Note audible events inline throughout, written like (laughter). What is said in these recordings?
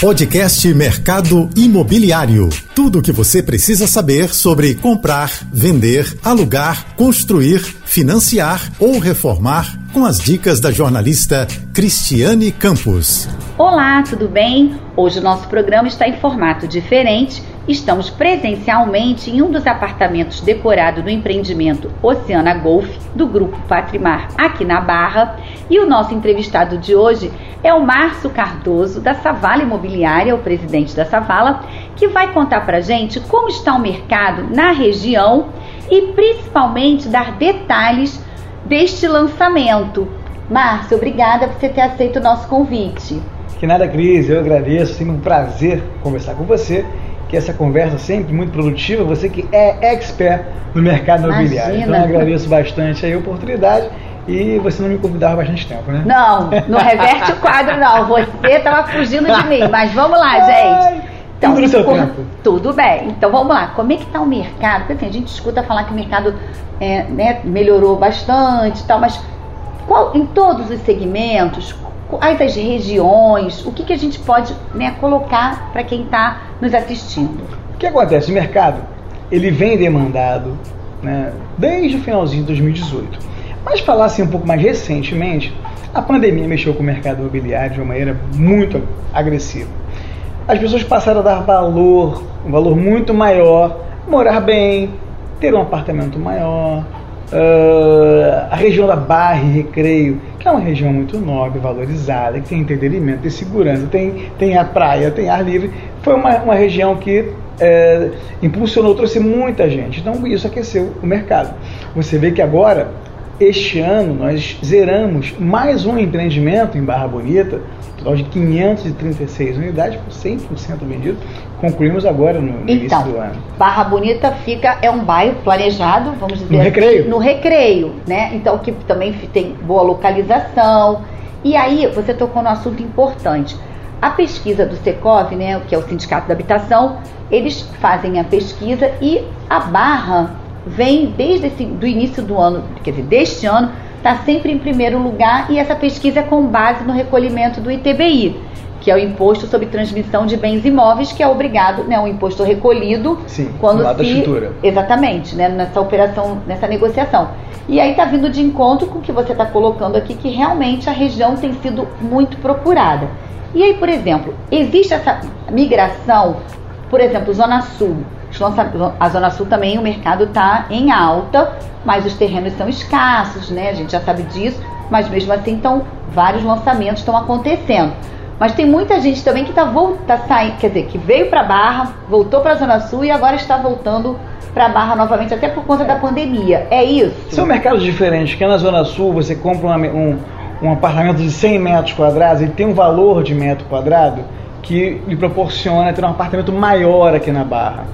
Podcast Mercado Imobiliário. Tudo o que você precisa saber sobre comprar, vender, alugar, construir, financiar ou reformar com as dicas da jornalista Cristiane Campos. Olá, tudo bem? Hoje o nosso programa está em formato diferente. Estamos presencialmente em um dos apartamentos decorados do empreendimento Oceana Golf do Grupo Patrimar aqui na Barra. E o nosso entrevistado de hoje é o Márcio Cardoso da Savala Imobiliária, o presidente da Savala, que vai contar pra gente como está o mercado na região e principalmente dar detalhes deste lançamento. Márcio, obrigada por você ter aceito o nosso convite. Que nada, Cris, eu agradeço, sempre um prazer conversar com você. Que essa conversa sempre muito produtiva, você que é expert no mercado imobiliário. Então eu agradeço bastante a oportunidade e você não me convidava há bastante tempo, né? Não, não reverte o quadro, não. Você estava fugindo de mim. Mas vamos lá, gente. Então, tudo no seu tempo. Tudo bem. Então vamos lá. Como é que está o mercado? Porque assim, a gente escuta falar que o mercado é, né, melhorou bastante e tal, mas qual, em todos os segmentos, quais as regiões, o que, que a gente pode né, colocar para quem está nos assistindo? O que acontece? O mercado ele vem demandado né, desde o finalzinho de 2018. Mas falar assim um pouco mais recentemente, a pandemia mexeu com o mercado imobiliário de uma maneira muito agressiva. As pessoas passaram a dar valor, um valor muito maior, morar bem, ter um apartamento maior, Uh, a região da Barra e Recreio, que é uma região muito nobre, valorizada, que tem entretenimento, tem segurança, tem, tem a praia, tem ar livre, foi uma, uma região que é, impulsionou, trouxe muita gente. Então isso aqueceu o mercado. Você vê que agora, este ano, nós zeramos mais um empreendimento em Barra Bonita, total de 536 unidades, por 100% vendido, concluímos agora no, no então, início do ano. Barra Bonita fica é um bairro planejado, vamos dizer no assim, recreio. no recreio, né? Então que também tem boa localização. E aí você tocou no assunto importante. A pesquisa do Secov, né, que é o Sindicato da Habitação, eles fazem a pesquisa e a Barra vem desde esse, do início do ano, quer dizer, deste ano, está sempre em primeiro lugar e essa pesquisa é com base no recolhimento do ITBI que é o imposto sobre transmissão de bens imóveis, que é obrigado, né, um imposto recolhido Sim, quando se da exatamente, né, nessa operação, nessa negociação. E aí está vindo de encontro com o que você está colocando aqui, que realmente a região tem sido muito procurada. E aí, por exemplo, existe essa migração, por exemplo, Zona Sul. A Zona Sul também o mercado está em alta, mas os terrenos são escassos, né? A gente já sabe disso, mas mesmo assim, então, vários lançamentos estão acontecendo. Mas tem muita gente também que está tá saindo, quer dizer, que veio para Barra, voltou para a Zona Sul e agora está voltando para Barra novamente, até por conta da pandemia. É isso? São mercados diferentes, que na Zona Sul você compra uma, um, um apartamento de 100 metros quadrados, ele tem um valor de metro quadrado que lhe proporciona ter um apartamento maior aqui na Barra.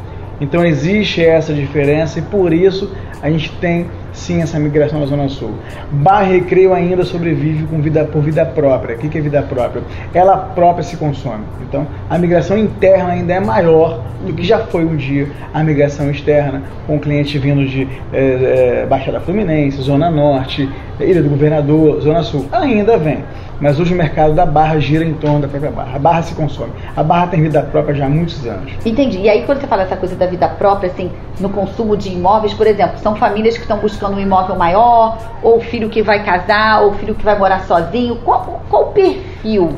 Então existe essa diferença e por isso a gente tem sim essa migração na Zona Sul. Barra Recreio ainda sobrevive com vida, por vida própria. O que é vida própria? Ela própria se consome. Então a migração interna ainda é maior do que já foi um dia a migração externa, com clientes vindo de é, é, Baixada Fluminense, Zona Norte, Ilha do Governador, Zona Sul. Ainda vem mas hoje o mercado da barra gira em torno da própria barra. A barra se consome. A barra tem vida própria já há muitos anos. Entendi. E aí quando você fala essa coisa da vida própria, assim, no consumo de imóveis, por exemplo, são famílias que estão buscando um imóvel maior, ou filho que vai casar, ou filho que vai morar sozinho. Qual, qual o perfil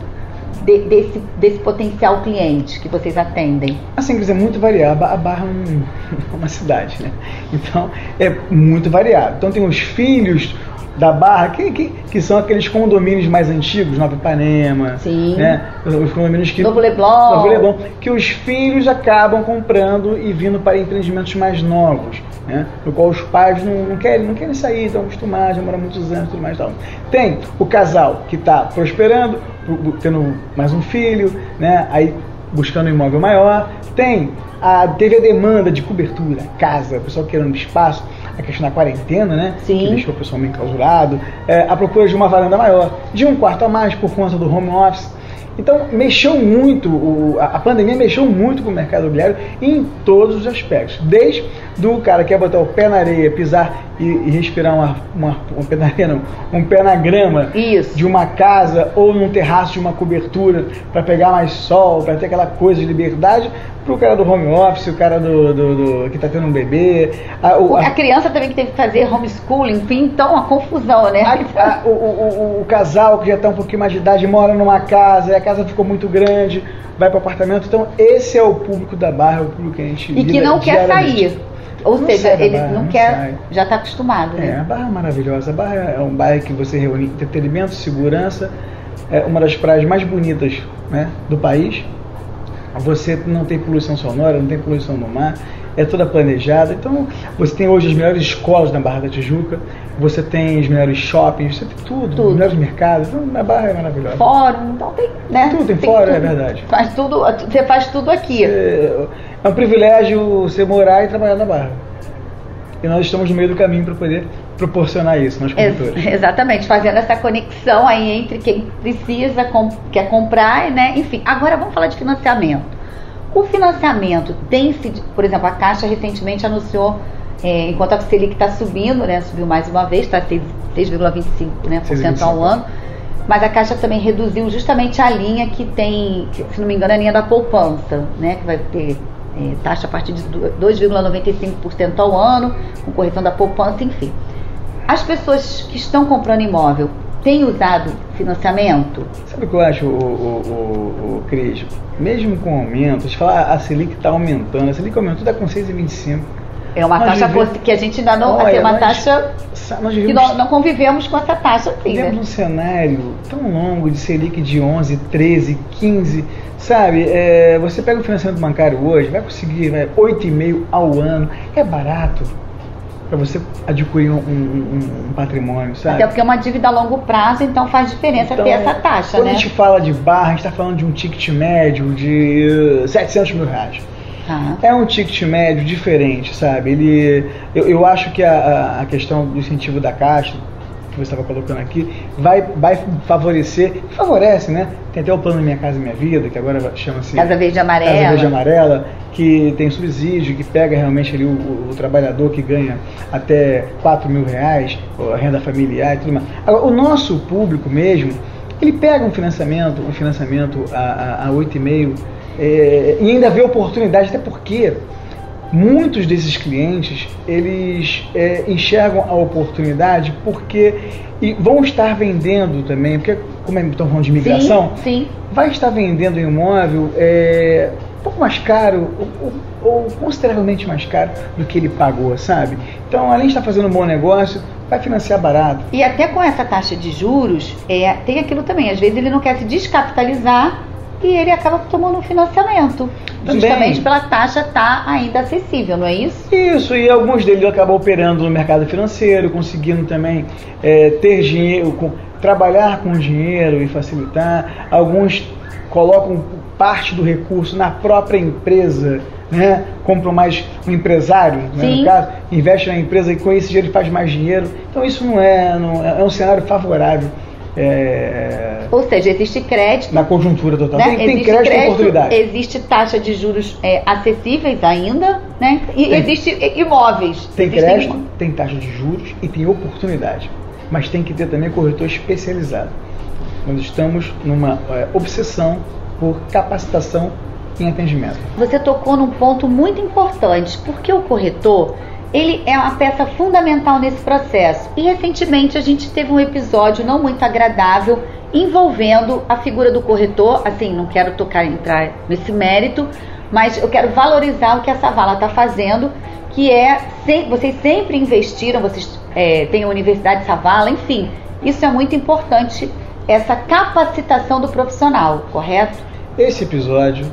de, desse, desse potencial cliente que vocês atendem? Assim, quer dizer, muito variado. A Barra (laughs) é uma cidade, né? Então, é muito variado. Então, tem os filhos da Barra, que, que, que, são aqueles condomínios mais antigos, Nova Ipanema, Sim. né? Os condomínios que. Novo Leblon. Novo Leblon. Que os filhos acabam comprando e vindo para empreendimentos mais novos, né? No qual os pais não, não querem, não querem sair, estão acostumados, demoram muitos anos e tudo mais. Tal. Tem o casal que está prosperando, tendo mais um filho, né? Aí buscando um imóvel maior. Tem a, teve a demanda de cobertura, casa, o pessoal querendo espaço a questão da quarentena, né? Sim. Que deixou o pessoal meio enclausurado. É, a procura de uma varanda maior, de um quarto a mais por conta do home office. Então, mexeu muito, o, a, pandemia mexeu muito com o mercado imobiliário em todos os aspectos. Desde do cara que quer botar o pé na areia, pisar e, e respirar uma, uma, um pé na areia, não, um pé na grama Isso. de uma casa ou num terraço de uma cobertura para pegar mais sol, para ter aquela coisa de liberdade, pro cara do home office, o cara do, do, do que está tendo um bebê. A, o, a, a, criança também que teve que fazer homeschooling, enfim, então uma confusão, né? A, o, o, o, casal que já está um pouquinho mais de idade mora numa casa, a casa ficou muito grande, vai para apartamento. Então, esse é o público da barra, o público que a gente E que não quer sair. Ou não seja, ele barra, não, quer, sai. já está acostumado. Né? É, a Barra é maravilhosa. A Barra é um bairro que você reúne entretenimento, segurança, é uma das praias mais bonitas né, do país. Você não tem poluição sonora, não tem poluição no mar, é toda planejada. Então, você tem hoje as melhores escolas na Barra da Tijuca, você tem os melhores shoppings, você tem tudo, tudo. os melhores mercados. A Barra é maravilhosa. Fórum, então tem, né? Tudo tem, tem fórum, tudo. é verdade. Faz tudo, você faz tudo aqui. É, é um privilégio você morar e trabalhar na Barra. E nós estamos no meio do caminho para poder proporcionar isso, nós corretores. exatamente, fazendo essa conexão aí entre quem precisa, quer comprar, né? Enfim, agora vamos falar de financiamento. O financiamento tem se, por exemplo, a Caixa recentemente anunciou, é, enquanto a Selic está subindo, né? Subiu mais uma vez, está 6,25% né, ao ano. Mas a Caixa também reduziu justamente a linha que tem, se não me engano, a linha da poupança, né? Que vai ter é, taxa a partir de 2,95% ao ano, com correção da poupança, enfim. As pessoas que estão comprando imóvel têm usado financiamento? Sabe o que eu acho, o, o, o, o Cris? Mesmo com aumento, a gente fala a Selic está aumentando, a Selic aumentou, está com 6,25%. É uma nós taxa vivemos... que a gente ainda não. Olha, é uma nós, taxa nós vivemos... que nós não convivemos com essa taxa assim, Vivemos né? um cenário tão longo de Selic de 11, 13, 15. Sabe, é, você pega o financiamento bancário hoje, vai conseguir vai, 8,5 ao ano. É barato para você adquirir um, um, um, patrimônio, sabe? Até porque é uma dívida a longo prazo, então faz diferença então, ter essa taxa, quando né? Quando a gente fala de barra, a gente está falando de um ticket médio de 700 mil reais. É um ticket médio diferente, sabe? Ele, eu, eu acho que a, a questão do incentivo da Caixa, que você estava colocando aqui, vai, vai favorecer, favorece, né? Tem até o plano Minha Casa Minha Vida, que agora chama-se Casa Verde Amarela. Casa Verde Amarela, que tem subsídio, que pega realmente ali o, o, o trabalhador que ganha até 4 mil reais, a renda familiar e tudo mais. Agora, o nosso público mesmo, ele pega um financiamento, um financiamento a, a, a 8,5 é, e ainda vê oportunidade, até porque muitos desses clientes eles é, enxergam a oportunidade porque e vão estar vendendo também, porque como estão falando de imigração, sim, sim. vai estar vendendo imóvel é, um pouco mais caro ou, ou, consideravelmente mais caro do que ele pagou, sabe? Então, além de estar fazendo um bom negócio, vai financiar barato. E até com essa taxa de juros, é, tem aquilo também, às vezes ele não quer se descapitalizar e ele acaba tomando um financiamento. Também. Justamente pela taxa estar tá ainda acessível, não é isso? Isso, e alguns deles acabam operando no mercado financeiro, conseguindo também é, ter dinheiro, com, trabalhar com dinheiro e facilitar. Alguns colocam parte do recurso na própria empresa, né? compram mais um empresário, né, no caso, investe na empresa e com esse dinheiro faz mais dinheiro. Então isso não é, não é, é um cenário favorável é... Ou seja, existe crédito. Na conjuntura total. Né? Tem, tem crédito, crédito e oportunidade. Existe taxa de juros é, acessíveis ainda, né? E tem, existe imóveis. Tem crédito, tem taxa de juros e tem oportunidade. Mas tem que ter também corretor especializado. Nós estamos numa é, obsessão por capacitação em atendimento. Você tocou num ponto muito importante, porque o corretor ele é uma peça fundamental nesse processo. E recentemente a gente teve um episódio não muito agradável envolvendo a figura do corretor. Assim, não quero tocar entrar nesse mérito, mas eu quero valorizar o que a Savala está fazendo, que é vocês sempre investiram, vocês é, têm a Universidade Savala, enfim, isso é muito importante essa capacitação do profissional, correto? Esse episódio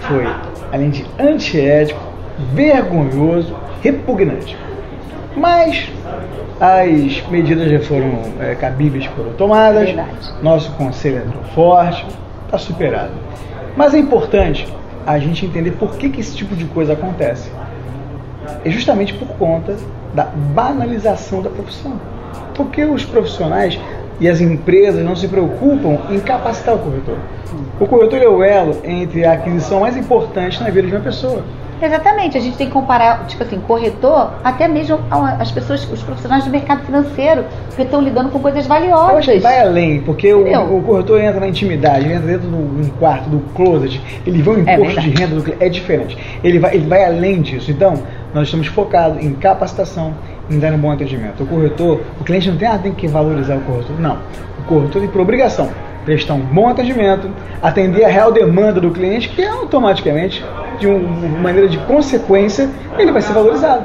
foi, além de antiético, vergonhoso, repugnante. Mas as medidas já foram é, cabíveis, foram tomadas, Verdade. nosso conselho entrou forte, está superado. Mas é importante a gente entender por que, que esse tipo de coisa acontece. É justamente por conta da banalização da profissão. Porque os profissionais e as empresas não se preocupam em capacitar o corretor. O corretor é o elo entre a aquisição mais importante na vida de uma pessoa. Exatamente, a gente tem que comparar, tipo assim, corretor, até mesmo as pessoas, os profissionais do mercado financeiro, que estão lidando com coisas valiosas. Eu acho que vai além, porque o, o, corretor entra na intimidade, ele entra dentro de um quarto, do closet, ele vê um é imposto é de renda do cliente, é diferente. Ele vai, ele vai além disso. Então, nós estamos focados em capacitação, em dar um bom atendimento. O corretor, o cliente não tem, ah, tem que valorizar o corretor. Não. O corretor tem por obrigação prestar um bom atendimento, atender a real demanda do cliente, que automaticamente, de uma maneira de consequência, ele vai ser valorizado.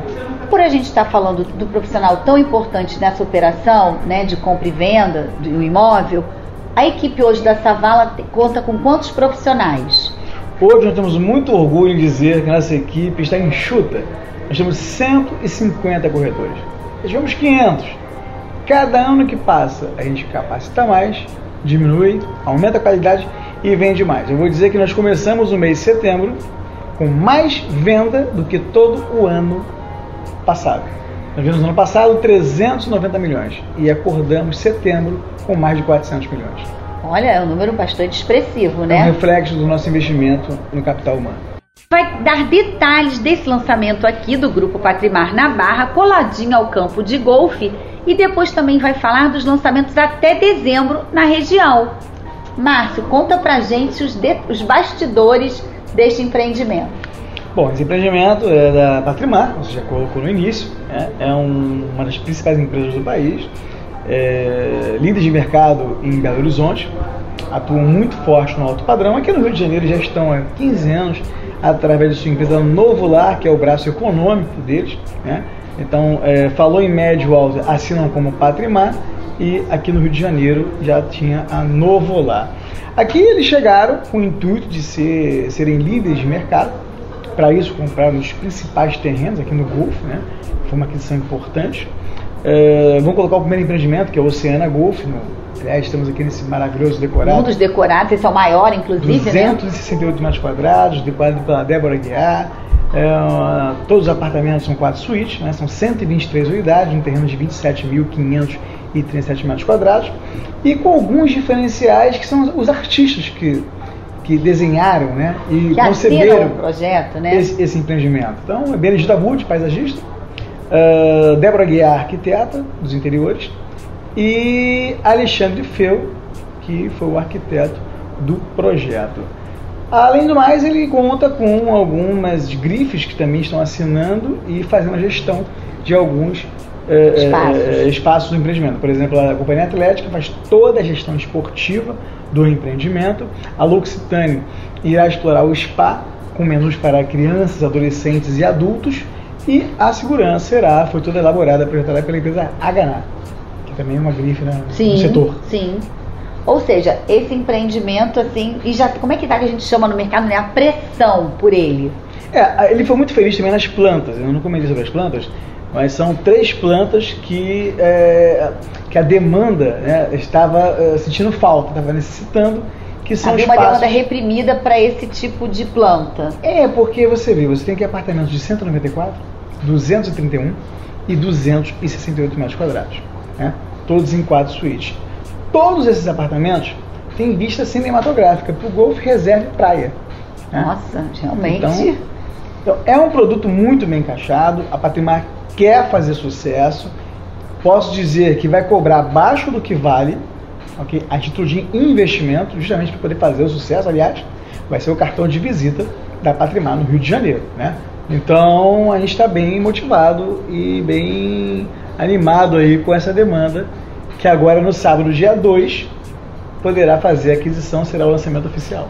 Por a gente estar falando do profissional tão importante nessa operação né, de compra e venda do imóvel, a equipe hoje da Savala conta com quantos profissionais? Hoje nós temos muito orgulho em dizer que nossa equipe está enxuta. Nós temos 150 corretores. Nós tivemos 500. Cada ano que passa, a gente capacita mais, diminui, aumenta a qualidade e vende mais. Eu vou dizer que nós começamos o mês de setembro com mais venda do que todo o ano passado. Nós vimos no ano passado 390 milhões e acordamos setembro com mais de 400 milhões. Olha, é um número bastante expressivo, né? É um reflexo do nosso investimento no capital humano. Vai dar detalhes desse lançamento aqui do Grupo Patrimar na Barra, coladinho ao campo de golfe e depois também vai falar dos lançamentos até dezembro na região. Márcio, conta pra gente os, de, os bastidores deste empreendimento. Bom, esse empreendimento é da Patrimar, você já colocou no início, né? é um, uma das principais empresas do país, é, líderes de mercado em Belo Horizonte, atuam muito forte no alto padrão. Aqui no Rio de Janeiro já estão há 15 anos através de sua empresa Novo Lar, que é o braço econômico deles, né? Então, é, falou em médio alto, assinam como Patrimar e aqui no Rio de Janeiro já tinha a Novolar. Aqui eles chegaram com o intuito de ser, serem líderes de mercado. Para isso, compraram os principais terrenos aqui no Golfo, né? foi uma aquisição importante. É, vamos colocar o primeiro empreendimento, que é o Oceana Golf. No, aliás, estamos aqui nesse maravilhoso decorado. Um dos decorados, esse é o maior, inclusive. 268 né? metros quadrados, decorado pela Débora Guiar é, todos os apartamentos são quatro suítes, né, são 123 unidades, um terreno de 27.537 metros quadrados, e com alguns diferenciais que são os artistas que, que desenharam né, e que conceberam o projeto, né? esse, esse empreendimento. Então, é Benedita Wood, paisagista, uh, Débora Guiar, arquiteta dos interiores, e Alexandre Feu, que foi o arquiteto do projeto. Além do mais, ele conta com algumas grifes que também estão assinando e fazendo a gestão de alguns eh, espaços. Eh, espaços do empreendimento. Por exemplo, a Companhia Atlética faz toda a gestão esportiva do empreendimento. A L'Occitane irá explorar o spa com menus para crianças, adolescentes e adultos. E a segurança será, foi toda elaborada, projetada pela empresa Hana, que também é uma grife né, sim, no setor. Sim. Ou seja, esse empreendimento, assim, e já como é que tá que a gente chama no mercado, né? A pressão por ele. É, ele foi muito feliz também nas plantas. Eu não comentei sobre as plantas, mas são três plantas que, é, que a demanda né, estava é, sentindo falta, estava necessitando. Que são Havia espaços... uma demanda reprimida para esse tipo de planta. É, porque você vê, você tem aqui apartamentos de 194, 231 e 268 metros quadrados. Né? Todos em quatro suítes. Todos esses apartamentos têm vista cinematográfica para o Golf Reserve Praia. Né? Nossa, realmente. Então, então, é um produto muito bem encaixado. A Patrimar quer fazer sucesso. Posso dizer que vai cobrar abaixo do que vale, ok? A título de investimento, justamente para poder fazer o sucesso. Aliás, vai ser o cartão de visita da Patrimar no Rio de Janeiro, né? Então a gente está bem motivado e bem animado aí com essa demanda que agora no sábado, dia 2, poderá fazer a aquisição, será o lançamento oficial.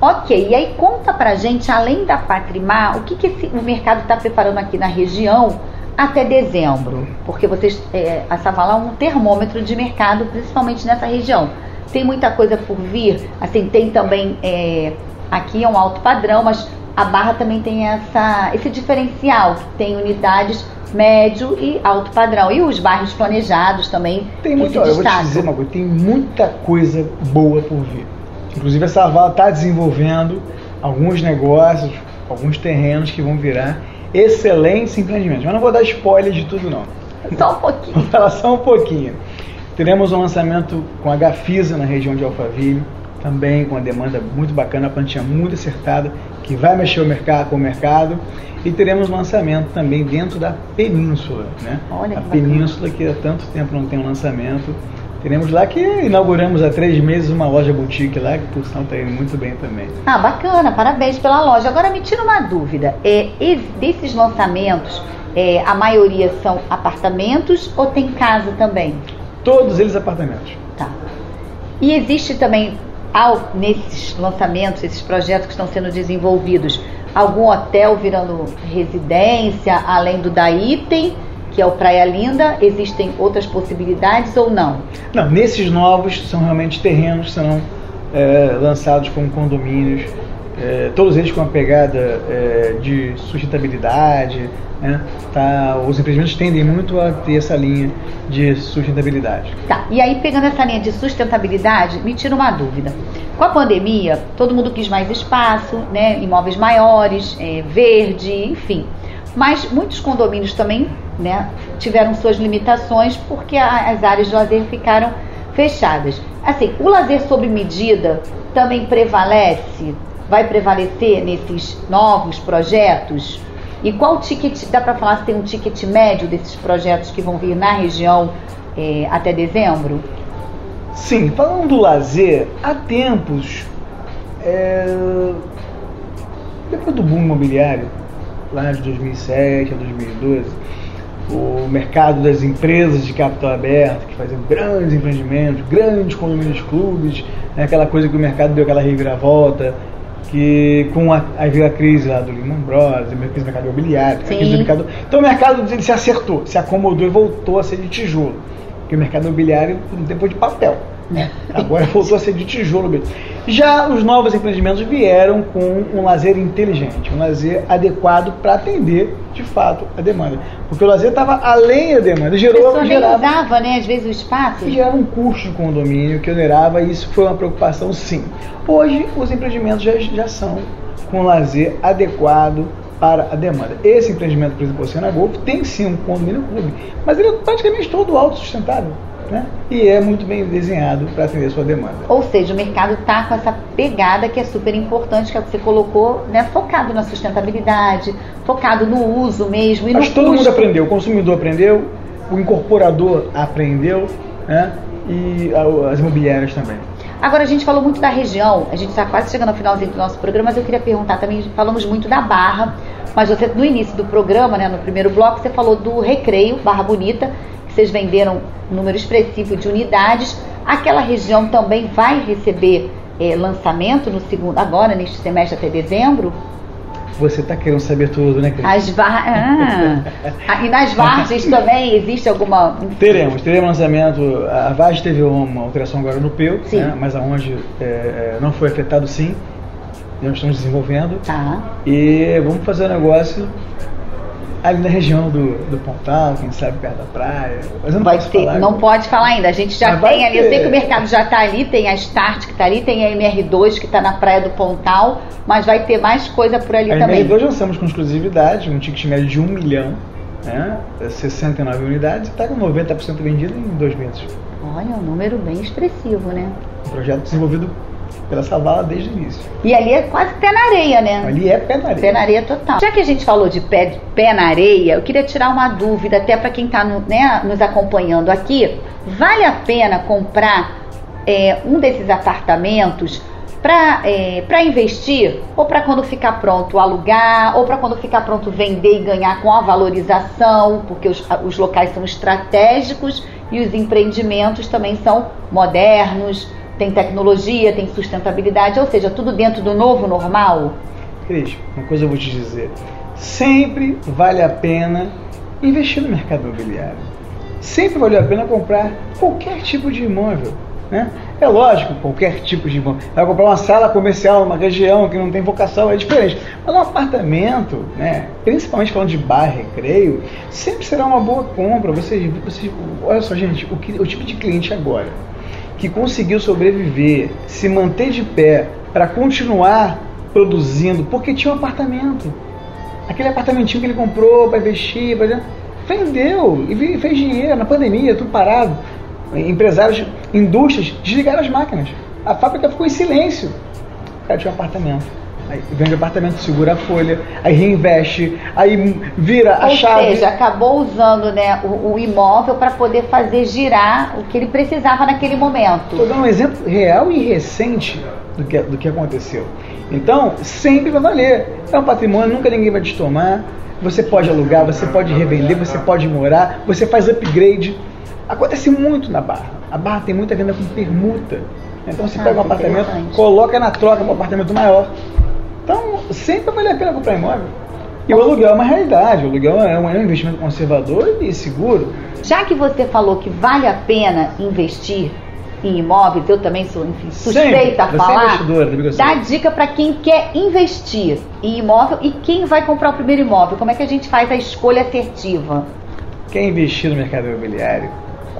Ok, e aí conta pra gente, além da Patrimar, o que, que esse, o mercado está preparando aqui na região até dezembro? Porque vocês, é, a Savala é um termômetro de mercado, principalmente nessa região. Tem muita coisa por vir, assim, tem também, é, aqui é um alto padrão, mas a Barra também tem essa, esse diferencial, tem unidades médio e alto padrão. E os bairros planejados também. Tem muito, eu vou te dizer uma coisa, tem muita coisa boa por vir. Inclusive a Savala está desenvolvendo alguns negócios, alguns terrenos que vão virar excelentes empreendimentos. Mas não vou dar spoiler de tudo não. Só um pouquinho. (laughs) Vou falar só um pouquinho. Teremos um lançamento com a Gafisa na região de Alphaville, também com uma demanda muito bacana, a plantinha muito acertada, que vai mexer o mercado, com o mercado. E teremos lançamento também dentro da Península, né? Olha a que Península que há tanto tempo não tem um lançamento. Teremos lá que inauguramos há três meses uma loja boutique lá, que por sinal está indo muito bem também. Ah, bacana, parabéns pela loja. Agora me tira uma dúvida. É, es- desses lançamentos, é, a maioria são apartamentos ou tem casa também? Todos eles apartamentos. Tá. E existe também, ao, nesses lançamentos, esses projetos que estão sendo desenvolvidos, algum hotel virando residência, além do da Item, que é o Praia Linda? Existem outras possibilidades ou não? Não, nesses novos são realmente terrenos serão é, lançados como condomínios, é, todos eles com uma pegada é, de sustentabilidade. Né? Tá, os empreendimentos tendem muito a ter essa linha de sustentabilidade. Tá, e aí pegando essa linha de sustentabilidade, me tira uma dúvida. Com a pandemia, todo mundo quis mais espaço, né? Imóveis maiores, é, verde, enfim. Mas muitos condomínios também né, tiveram suas limitações porque a- as áreas de lazer ficaram fechadas. Assim, o lazer sob medida também prevalece, vai prevalecer nesses novos projetos? E qual ticket, dá para falar se tem um ticket médio desses projetos que vão vir na região é, até dezembro? Sim, falando do lazer, há tempos, é, depois do boom imobiliário, lá de 2007 a 2012, o mercado das empresas de capital aberto, que faziam grandes empreendimentos, grandes condomínios clubes, né, aquela coisa que o mercado deu aquela reviravolta, que com a, aí veio a crise lá do Lehman Brothers, a crise do mercado imobiliário, a crise do mercado... Então o mercado ele se acertou, se acomodou e voltou a ser de tijolo. Porque o mercado imobiliário tem de papel. (laughs) Agora voltou a ser de tijolo mesmo. Já os novos empreendimentos vieram com um lazer inteligente, um lazer adequado para atender, de fato, a demanda. Porque o lazer estava além da demanda, A gerou, nem gerava, usava, né, às vezes, o espaço. gerava um custo de condomínio que onerava e isso foi uma preocupação sim. Hoje os empreendimentos já, já são com lazer adequado para a demanda. Esse empreendimento, por exemplo, o Oceana Golf, tem sim um condomínio clube, mas ele é praticamente todo autossustentável. Né? E é muito bem desenhado para atender a sua demanda. Ou seja, o mercado está com essa pegada que é super importante, que é o que você colocou, né, focado na sustentabilidade, focado no uso mesmo e Acho no todo custo. mundo aprendeu, o consumidor aprendeu, o incorporador aprendeu, né? e as imobiliárias também. Agora, a gente falou muito da região, a gente está quase chegando ao finalzinho do nosso programa, mas eu queria perguntar também, falamos muito da Barra, mas você, no início do programa, né, no primeiro bloco, você falou do Recreio, Barra Bonita, vocês venderam um número expressivo de unidades. Aquela região também vai receber eh, lançamento no segundo, agora, neste semestre até dezembro? Você está querendo saber tudo, né, Cris? As var... ah. Ah, E nas Vargens também existe alguma. Teremos, teremos lançamento. A Vaz teve uma alteração agora no PEU, né, mas aonde é, é, não foi afetado sim. Nós estamos desenvolvendo. Tá. E vamos fazer um negócio ali na região do, do Pontal, quem sabe perto da praia. Mas eu não Vai posso ter, falar não pode falar ainda. A gente já Mas tem ali, eu sei ter. que o mercado já está ali, tem a Start que está ali, tem a MR2 que está na Praia do Pontal, mas vai ter mais coisa por ali A também. MR2 lançamos com exclusividade, um ticket médio de 1 milhão, né, 69 unidades, e está com 90% vendido em dois meses. Olha, um número bem expressivo, né? Um projeto desenvolvido pela Savala desde o início. E ali é quase pé na areia, né? Ali é pé na areia. Pé na areia total. Já que a gente falou de pé, pé na areia, eu queria tirar uma dúvida, até para quem está né, nos acompanhando aqui. Vale a pena comprar é, um desses apartamentos para investir? Ou para quando ficar pronto alugar? Ou para quando ficar pronto vender e ganhar com a valorização? Porque os, os locais são estratégicos e os empreendimentos também são modernos, tem tecnologia, tem sustentabilidade, ou seja, tudo dentro do novo normal? Cris, uma coisa eu vou te dizer. Sempre vale a pena investir no mercado imobiliário. Sempre vale a pena comprar qualquer tipo de imóvel. Né? É lógico, qualquer tipo de imóvel. Vai comprar uma sala comercial numa região que não tem vocação, é diferente. Mas um apartamento, né, principalmente falando de bar, recreio, sempre será uma boa compra. Você, olha só, gente, o, que- o tipo de cliente agora que conseguiu sobreviver, se manter de pé para continuar produzindo, porque tinha um apartamento. Aquele apartamentinho que ele comprou para investir, pra... vendeu e fez dinheiro na pandemia, tudo parado. empresários, indústrias desligaram as máquinas. A fábrica ficou em silêncio. O cara tinha um apartamento. Aí vende o apartamento, segura a folha, aí reinveste, aí vira a Ou chave. Ou seja, acabou usando né, o, o imóvel para poder fazer girar o que ele precisava naquele momento. Estou dando um exemplo real e recente do que, do que aconteceu. Então, sempre vai valer. É um patrimônio, nunca ninguém vai te tomar. Você pode alugar, você pode revender, você pode morar, você faz upgrade. Acontece muito na Barra. A Barra tem muita venda com permuta. Então você Ah, pega um apartamento, coloca na troca para um apartamento maior. Sempre vale a pena comprar imóvel. E o aluguel é uma realidade. O aluguel é um, é um investimento conservador e seguro. Já que você falou que vale a pena investir em imóveis, eu também sou, enfim, suspeita a Sempre. É falar. Gonçalves. Dá dica para quem quer investir em imóvel e quem vai comprar o primeiro imóvel. Como é que a gente faz a escolha assertiva? Quer investir no mercado imobiliário?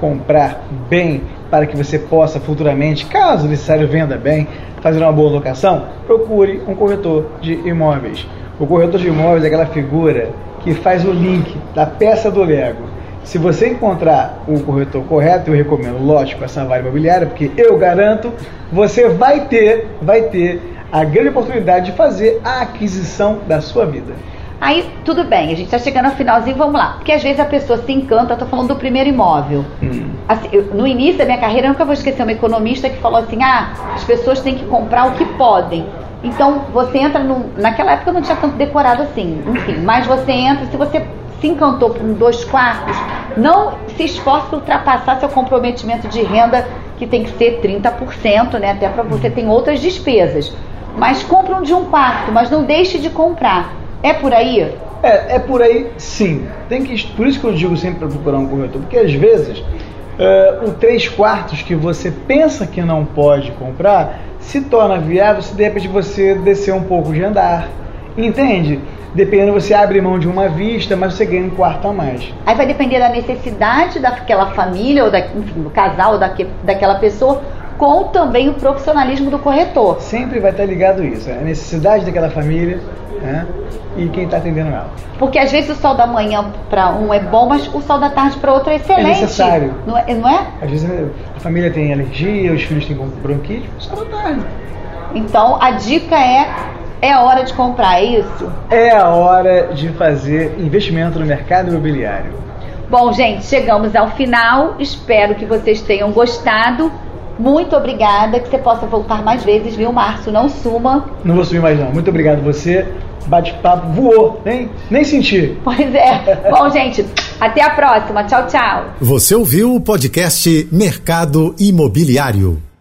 Comprar bem para que você possa futuramente, caso necessário venda bem, fazer uma boa locação? Procure um corretor de imóveis. O corretor de imóveis é aquela figura que faz o link da peça do Lego. Se você encontrar o corretor correto, eu recomendo, lógico, essa vara imobiliária, porque eu garanto, você vai ter, vai ter a grande oportunidade de fazer a aquisição da sua vida. Aí, tudo bem, a gente está chegando ao finalzinho, vamos lá. Porque às vezes a pessoa se encanta, eu tô falando do primeiro imóvel. Hum. Assim, eu- no início da minha carreira, eu nunca vou esquecer uma economista que falou assim: ah, as pessoas têm que comprar o que podem. Então, você entra num. Naquela época não tinha tanto decorado assim, enfim, mas você entra, se você se encantou por dois quartos, não se esforce para ultrapassar seu comprometimento de renda, que tem que ser 30%, né? Até para você tem outras despesas. Mas compra um de um quarto, mas não deixe de comprar. É por aí? É, é por aí sim. Tem que, por isso que eu digo sempre para procurar um corretor, porque às vezes eh, o três quartos que você pensa que não pode comprar se torna viável se de repente você descer um pouco de andar. Entende? Dependendo, você abre mão de uma vista, mas você ganha um quarto a mais. Aí vai depender da necessidade daquela família, ou da, enfim, do casal, ou daque, daquela pessoa, com também o profissionalismo do corretor. Sempre vai estar ligado isso, a necessidade daquela família né? e quem está atendendo ela. Porque às vezes o sol da manhã para um é bom, mas o sol da tarde para outro é excelente. necessário. Não é? Não é? Às vezes a família tem alergia, os filhos têm bronquite, só da tarde. Então a dica é é a hora de comprar, é isso? É a hora de fazer investimento no mercado imobiliário. Bom, gente, chegamos ao final. Espero que vocês tenham gostado. Muito obrigada, que você possa voltar mais vezes, viu, Márcio? Não suma. Não vou subir mais não. Muito obrigado você. Bate-papo voou, nem, nem senti. Pois é. (laughs) Bom, gente, até a próxima. Tchau, tchau. Você ouviu o podcast Mercado Imobiliário.